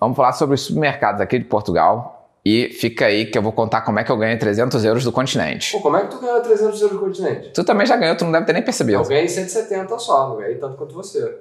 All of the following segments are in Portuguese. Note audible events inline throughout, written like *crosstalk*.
Vamos falar sobre os supermercados aqui de Portugal. E fica aí que eu vou contar como é que eu ganhei 300 euros do continente. Pô, como é que tu ganhou 300 euros do continente? Tu também já ganhou, tu não deve ter nem percebido. Eu ganhei 170 só, não ganhei tanto quanto você.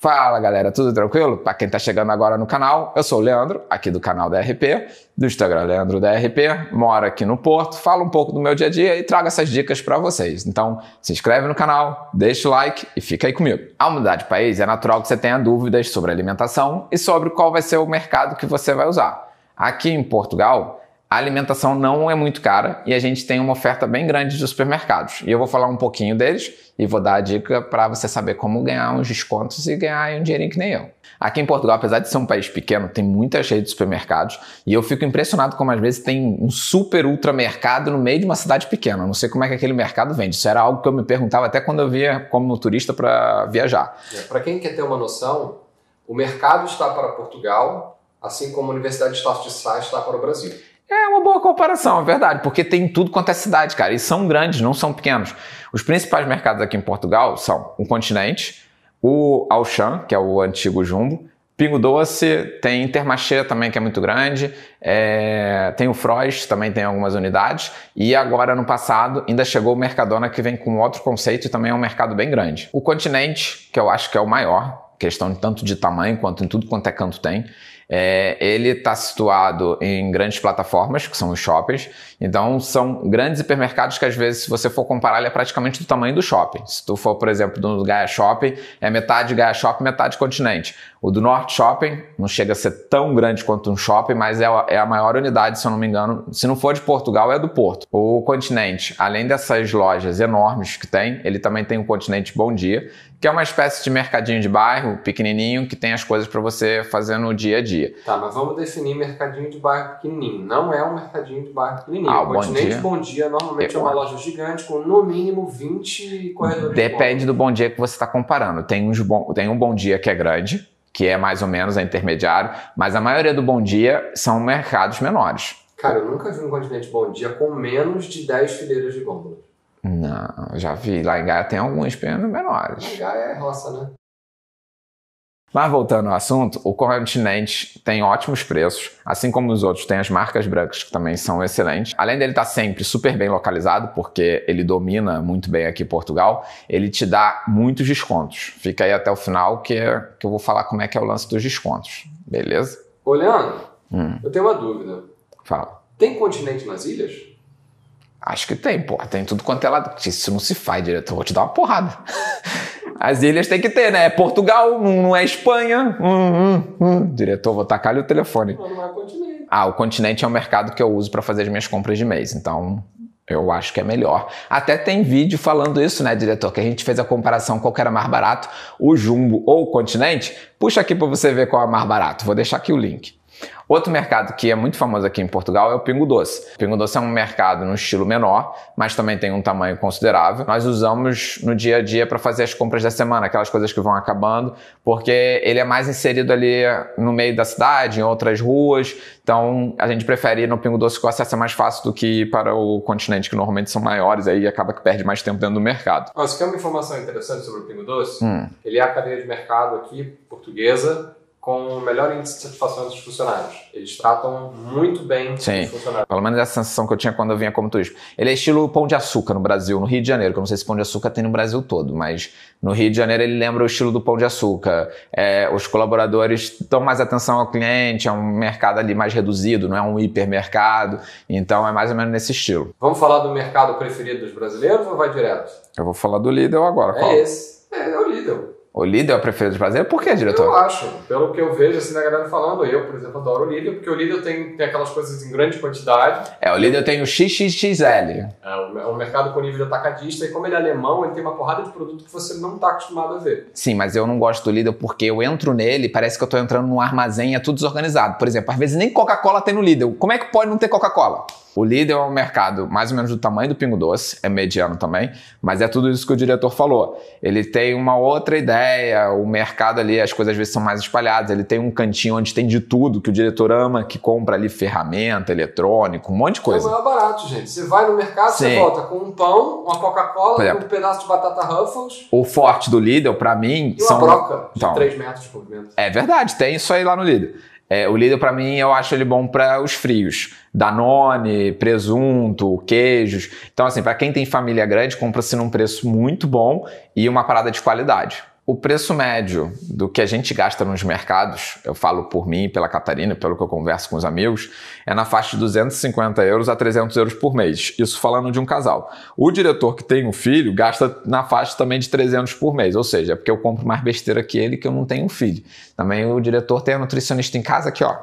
Fala galera, tudo tranquilo? Para quem tá chegando agora no canal, eu sou o Leandro, aqui do canal da RP, do Instagram Leandro da RP, moro aqui no Porto, falo um pouco do meu dia a dia e trago essas dicas para vocês. Então, se inscreve no canal, deixa o like e fica aí comigo. Ao mudar de país, é natural que você tenha dúvidas sobre alimentação e sobre qual vai ser o mercado que você vai usar. Aqui em Portugal, a alimentação não é muito cara e a gente tem uma oferta bem grande de supermercados. E eu vou falar um pouquinho deles e vou dar a dica para você saber como ganhar uns descontos e ganhar um dinheirinho que nem eu. Aqui em Portugal, apesar de ser um país pequeno, tem muita rede de supermercados e eu fico impressionado como às vezes tem um super ultramercado no meio de uma cidade pequena. Não sei como é que aquele mercado vende. Isso era algo que eu me perguntava até quando eu via como turista para viajar. É, para quem quer ter uma noção, o mercado está para Portugal, assim como a Universidade de Estácio de Sá está para o Brasil. É uma boa comparação, é verdade, porque tem tudo quanto é cidade, cara, e são grandes, não são pequenos. Os principais mercados aqui em Portugal são o Continente, o Auchan, que é o antigo Jumbo, Pingo Doce, tem Intermarché também, que é muito grande, é, tem o Frost, também tem algumas unidades, e agora, no passado, ainda chegou o Mercadona, que vem com outro conceito e também é um mercado bem grande. O Continente, que eu acho que é o maior, questão tanto de tamanho quanto em tudo quanto é canto tem, é, ele está situado em grandes plataformas, que são os shoppings. Então, são grandes hipermercados que, às vezes, se você for comparar, ele é praticamente do tamanho do shopping. Se tu for, por exemplo, do Gaia Shopping, é metade Gaia Shopping, metade continente. O do Norte Shopping não chega a ser tão grande quanto um shopping, mas é a, é a maior unidade, se eu não me engano. Se não for de Portugal, é do Porto. O continente, além dessas lojas enormes que tem, ele também tem o continente Bom Dia, que é uma espécie de mercadinho de bairro, pequenininho, que tem as coisas para você fazer no dia a dia. Tá, mas vamos definir mercadinho de bairro pequenininho. Não é um mercadinho de bairro pequenininho. Ah, o Continente Bom Dia, bom dia normalmente Eu... é uma loja gigante com no mínimo 20 corredores Depende do Bom Dia que você está comparando. Tem, uns bom... tem um Bom Dia que é grande, que é mais ou menos a intermediário, mas a maioria do Bom Dia são mercados menores. Cara, eu nunca vi um Continente Bom Dia com menos de 10 fileiras de gôndolas. Não, já vi. Lá em Gaia tem alguns pequenos menores. Lá em Gaia é roça, né? Mas voltando ao assunto, o Continente tem ótimos preços, assim como os outros, tem as marcas brancas que também são excelentes. Além dele estar sempre super bem localizado, porque ele domina muito bem aqui em Portugal, ele te dá muitos descontos. Fica aí até o final que, que eu vou falar como é que é o lance dos descontos, beleza? Ô Leandro, hum. eu tenho uma dúvida. Fala. Tem continente nas ilhas? Acho que tem, porra. Tem tudo quanto é lado. Isso não se faz direto. Eu vou te dar uma porrada. As ilhas tem que ter, né? Portugal, não é Espanha. Hum, hum, hum. Diretor, vou tacar o telefone. Não, não é o continente. Ah, o continente é o mercado que eu uso para fazer as minhas compras de mês. Então, eu acho que é melhor. Até tem vídeo falando isso, né, diretor? Que a gente fez a comparação qual que era mais barato, o Jumbo ou o Continente. Puxa aqui para você ver qual é mais barato. Vou deixar aqui o link. Outro mercado que é muito famoso aqui em Portugal é o Pingo Doce. O Pingo Doce é um mercado no estilo menor, mas também tem um tamanho considerável. Nós usamos no dia a dia para fazer as compras da semana, aquelas coisas que vão acabando, porque ele é mais inserido ali no meio da cidade, em outras ruas. Então a gente prefere ir no Pingo Doce que o acesso é mais fácil do que ir para o continente, que normalmente são maiores, aí acaba que perde mais tempo dentro do mercado. Você quer uma informação interessante sobre o Pingo Doce? Hum. Ele é a cadeia de mercado aqui portuguesa com o melhor índice de satisfação dos funcionários. Eles tratam muito bem Sim. os funcionários. Pelo menos essa sensação que eu tinha quando eu vinha como turista. Ele é estilo Pão de Açúcar no Brasil, no Rio de Janeiro, que eu não sei se Pão de Açúcar tem no Brasil todo, mas no Rio de Janeiro ele lembra o estilo do Pão de Açúcar. É, os colaboradores dão mais atenção ao cliente, é um mercado ali mais reduzido, não é um hipermercado, então é mais ou menos nesse estilo. Vamos falar do mercado preferido dos brasileiros ou vai direto? Eu vou falar do Lidl agora. É esse. É, é o Lidl. O Lidl é o preferido de brasileiro? Por que, diretor? Eu acho. Pelo que eu vejo assim da galera falando, eu, por exemplo, adoro o Lidl, porque o Lidl tem, tem aquelas coisas em grande quantidade. É, o Lidl tem o XXXL. É, é um mercado com nível de atacadista, e como ele é alemão, ele tem uma porrada de produto que você não está acostumado a ver. Sim, mas eu não gosto do Lidl porque eu entro nele e parece que eu estou entrando num armazém é tudo desorganizado. Por exemplo, às vezes nem Coca-Cola tem no Lidl. Como é que pode não ter Coca-Cola? O Lidl é um mercado mais ou menos do tamanho do Pingo Doce, é mediano também, mas é tudo isso que o diretor falou. Ele tem uma outra ideia o mercado ali, as coisas às vezes são mais espalhadas. Ele tem um cantinho onde tem de tudo, que o diretor ama, que compra ali ferramenta, eletrônico, um monte de coisa. É o maior barato, gente. Você vai no mercado, Sim. você volta com um pão, uma Coca-Cola, um pedaço de batata Ruffles. O forte do Lidl, para mim, e são... uma broca de então, 3 metros de comprimento. É verdade, tem isso aí lá no Lidl. É, o Lidl, para mim, eu acho ele bom para os frios. Danone, presunto, queijos. Então, assim, para quem tem família grande, compra-se num preço muito bom e uma parada de qualidade. O preço médio do que a gente gasta nos mercados, eu falo por mim, pela Catarina, pelo que eu converso com os amigos, é na faixa de 250 euros a 300 euros por mês. Isso falando de um casal. O diretor que tem um filho gasta na faixa também de 300 por mês, ou seja, é porque eu compro mais besteira que ele que eu não tenho um filho. Também o diretor tem a nutricionista em casa aqui, ó,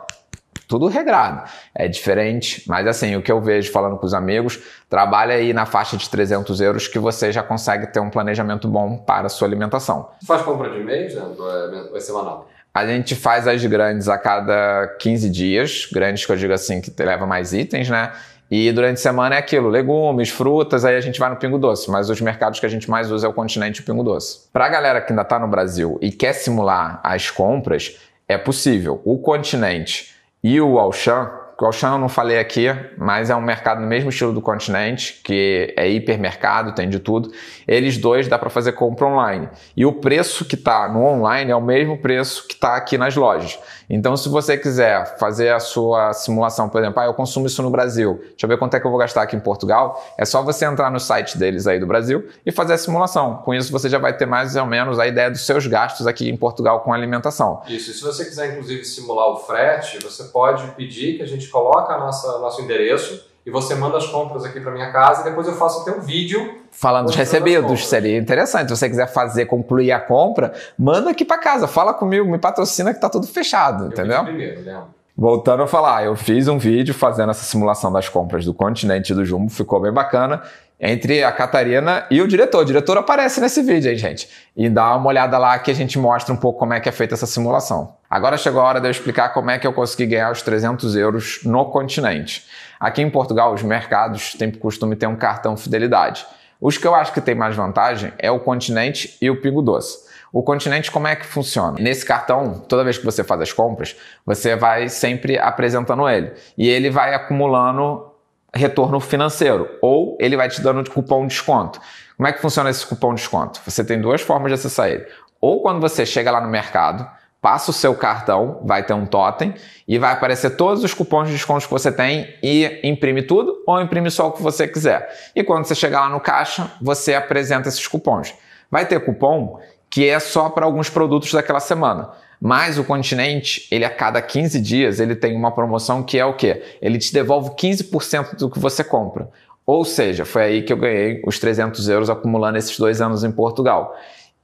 tudo regrado. É diferente, mas assim, o que eu vejo falando com os amigos, trabalha aí na faixa de 300 euros que você já consegue ter um planejamento bom para a sua alimentação. Você faz compra de mês, né? Ou é semanal? A gente faz as grandes a cada 15 dias, grandes que eu digo assim, que leva mais itens, né? E durante a semana é aquilo, legumes, frutas, aí a gente vai no Pingo Doce, mas os mercados que a gente mais usa é o continente e o Pingo Doce. Para a galera que ainda está no Brasil e quer simular as compras, é possível. O continente e o Auchan, o Auchan eu não falei aqui, mas é um mercado no mesmo estilo do continente, que é hipermercado, tem de tudo. Eles dois dá para fazer compra online. E o preço que está no online é o mesmo preço que está aqui nas lojas. Então, se você quiser fazer a sua simulação, por exemplo, ah, eu consumo isso no Brasil, deixa eu ver quanto é que eu vou gastar aqui em Portugal, é só você entrar no site deles aí do Brasil e fazer a simulação. Com isso, você já vai ter mais ou menos a ideia dos seus gastos aqui em Portugal com alimentação. Isso, e se você quiser, inclusive, simular o frete, você pode pedir que a gente coloque a nossa, nosso endereço e você manda as compras aqui para minha casa e depois eu faço até um vídeo. Falando dos recebidos, seria interessante. Se você quiser fazer, concluir a compra, manda aqui para casa, fala comigo, me patrocina que tá tudo fechado, eu entendeu? Primeiro, né? Voltando a falar, eu fiz um vídeo fazendo essa simulação das compras do continente do Jumbo, ficou bem bacana, entre a Catarina e o diretor. O diretor aparece nesse vídeo aí, gente. E dá uma olhada lá que a gente mostra um pouco como é que é feita essa simulação. Agora chegou a hora de eu explicar como é que eu consegui ganhar os 300 euros no continente. Aqui em Portugal, os mercados têm por costume ter um cartão fidelidade. Os que eu acho que tem mais vantagem é o Continente e o Pingo Doce. O Continente, como é que funciona? Nesse cartão, toda vez que você faz as compras, você vai sempre apresentando ele. E ele vai acumulando retorno financeiro. Ou ele vai te dando cupom de desconto. Como é que funciona esse cupom de desconto? Você tem duas formas de acessar ele. Ou quando você chega lá no mercado, passa o seu cartão, vai ter um totem e vai aparecer todos os cupons de desconto que você tem e imprime tudo ou imprime só o que você quiser. E quando você chegar lá no caixa, você apresenta esses cupons. Vai ter cupom que é só para alguns produtos daquela semana. Mas o Continente, ele a cada 15 dias, ele tem uma promoção que é o quê? Ele te devolve 15% do que você compra. Ou seja, foi aí que eu ganhei os 300 euros acumulando esses dois anos em Portugal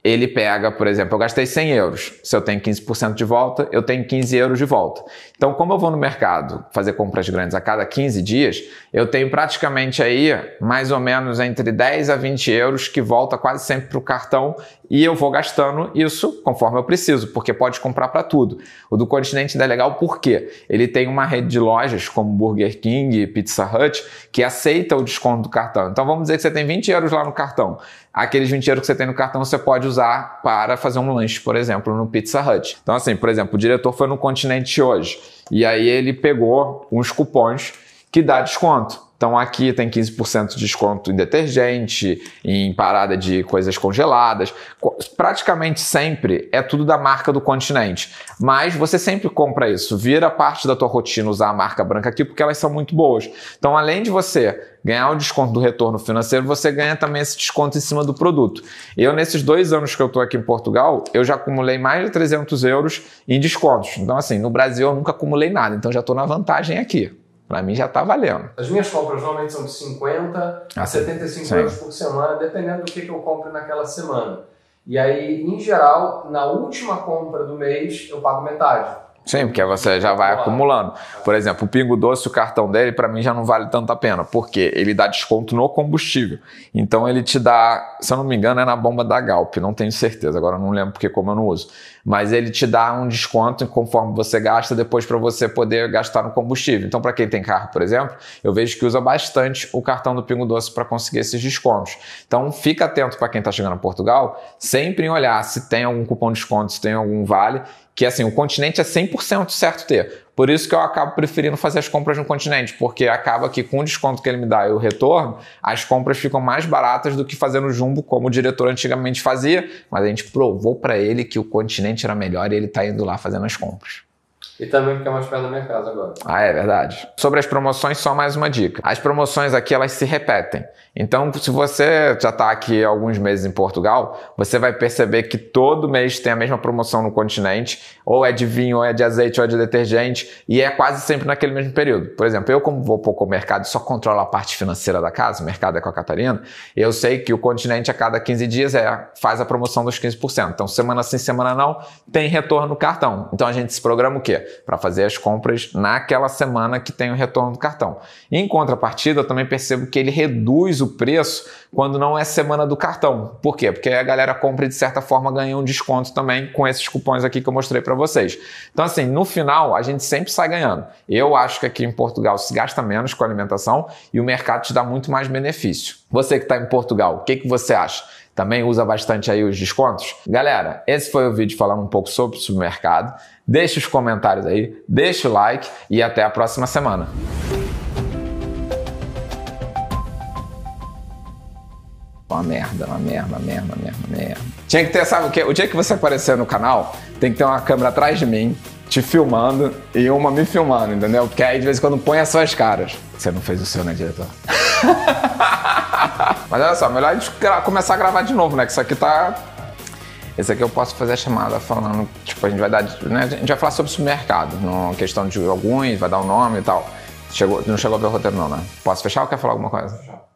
ele pega, por exemplo, eu gastei 100 euros. Se eu tenho 15% de volta, eu tenho 15 euros de volta. Então, como eu vou no mercado fazer compras grandes a cada 15 dias, eu tenho praticamente aí mais ou menos entre 10 a 20 euros que volta quase sempre para o cartão e eu vou gastando isso conforme eu preciso, porque pode comprar para tudo. O do Continente ainda é legal porque ele tem uma rede de lojas como Burger King, Pizza Hut, que aceita o desconto do cartão. Então, vamos dizer que você tem 20 euros lá no cartão aqueles 20 euros que você tem no cartão você pode usar para fazer um lanche, por exemplo, no Pizza Hut. Então, assim, por exemplo, o diretor foi no Continente hoje e aí ele pegou uns cupons que dá desconto. Então aqui tem 15% de desconto em detergente, em parada de coisas congeladas. Praticamente sempre é tudo da marca do continente. Mas você sempre compra isso. Vira parte da tua rotina usar a marca branca aqui porque elas são muito boas. Então além de você ganhar o desconto do retorno financeiro, você ganha também esse desconto em cima do produto. Eu, nesses dois anos que eu estou aqui em Portugal, eu já acumulei mais de 300 euros em descontos. Então, assim, no Brasil eu nunca acumulei nada, então já estou na vantagem aqui. Para mim já está valendo. As minhas compras normalmente são de 50 a 75 sim. euros por semana, dependendo do que, que eu compro naquela semana. E aí, em geral, na última compra do mês, eu pago metade. Sim, porque você já vai acumulando. Por exemplo, o Pingo Doce, o cartão dele, para mim já não vale tanto a pena, porque ele dá desconto no combustível. Então ele te dá, se eu não me engano, é na bomba da Galp, não tenho certeza, agora não lembro porque como eu não uso. Mas ele te dá um desconto conforme você gasta depois para você poder gastar no combustível. Então, para quem tem carro, por exemplo, eu vejo que usa bastante o cartão do Pingo Doce para conseguir esses descontos. Então, fica atento para quem está chegando a Portugal, sempre em olhar se tem algum cupom de desconto, se tem algum vale que assim, o continente é 100% certo ter. Por isso que eu acabo preferindo fazer as compras no continente, porque acaba que com o desconto que ele me dá e o retorno, as compras ficam mais baratas do que fazer no Jumbo, como o diretor antigamente fazia, mas a gente provou para ele que o continente era melhor e ele está indo lá fazendo as compras. E também porque é mais perto da minha casa agora. Ah, é verdade. Sobre as promoções, só mais uma dica. As promoções aqui, elas se repetem. Então, se você já está aqui alguns meses em Portugal, você vai perceber que todo mês tem a mesma promoção no continente, ou é de vinho, ou é de azeite, ou é de detergente, e é quase sempre naquele mesmo período. Por exemplo, eu como vou pouco ao mercado e só controlo a parte financeira da casa, o mercado é com a Catarina, eu sei que o continente a cada 15 dias é, faz a promoção dos 15%. Então, semana sim, semana não, tem retorno no cartão. Então, a gente se programa o quê? Para fazer as compras naquela semana que tem o retorno do cartão. Em contrapartida, eu também percebo que ele reduz o preço quando não é semana do cartão. Por quê? Porque a galera compra e de certa forma ganha um desconto também com esses cupons aqui que eu mostrei para vocês. Então, assim, no final, a gente sempre sai ganhando. Eu acho que aqui em Portugal se gasta menos com alimentação e o mercado te dá muito mais benefício. Você que está em Portugal, o que, que você acha? também usa bastante aí os descontos. Galera, esse foi o vídeo falando um pouco sobre o supermercado. Deixe os comentários aí, deixe o like e até a próxima semana. Uma merda, uma merda, uma merda, uma merda, uma merda. Tinha que ter, sabe o quê? O dia que você aparecer no canal, tem que ter uma câmera atrás de mim, te filmando e uma me filmando, entendeu? Porque aí de vez em quando põe as suas caras. Você não fez o seu, né, diretor? *laughs* *laughs* Mas olha só, melhor a gente começar a gravar de novo, né? Que isso aqui tá. Esse aqui eu posso fazer a chamada falando, tipo, a gente vai dar. Né? A gente vai falar sobre supermercado, no questão de alguns, vai dar o um nome e tal. Chegou, não chegou a ver o roteiro, não, né? Posso fechar ou quer falar alguma coisa?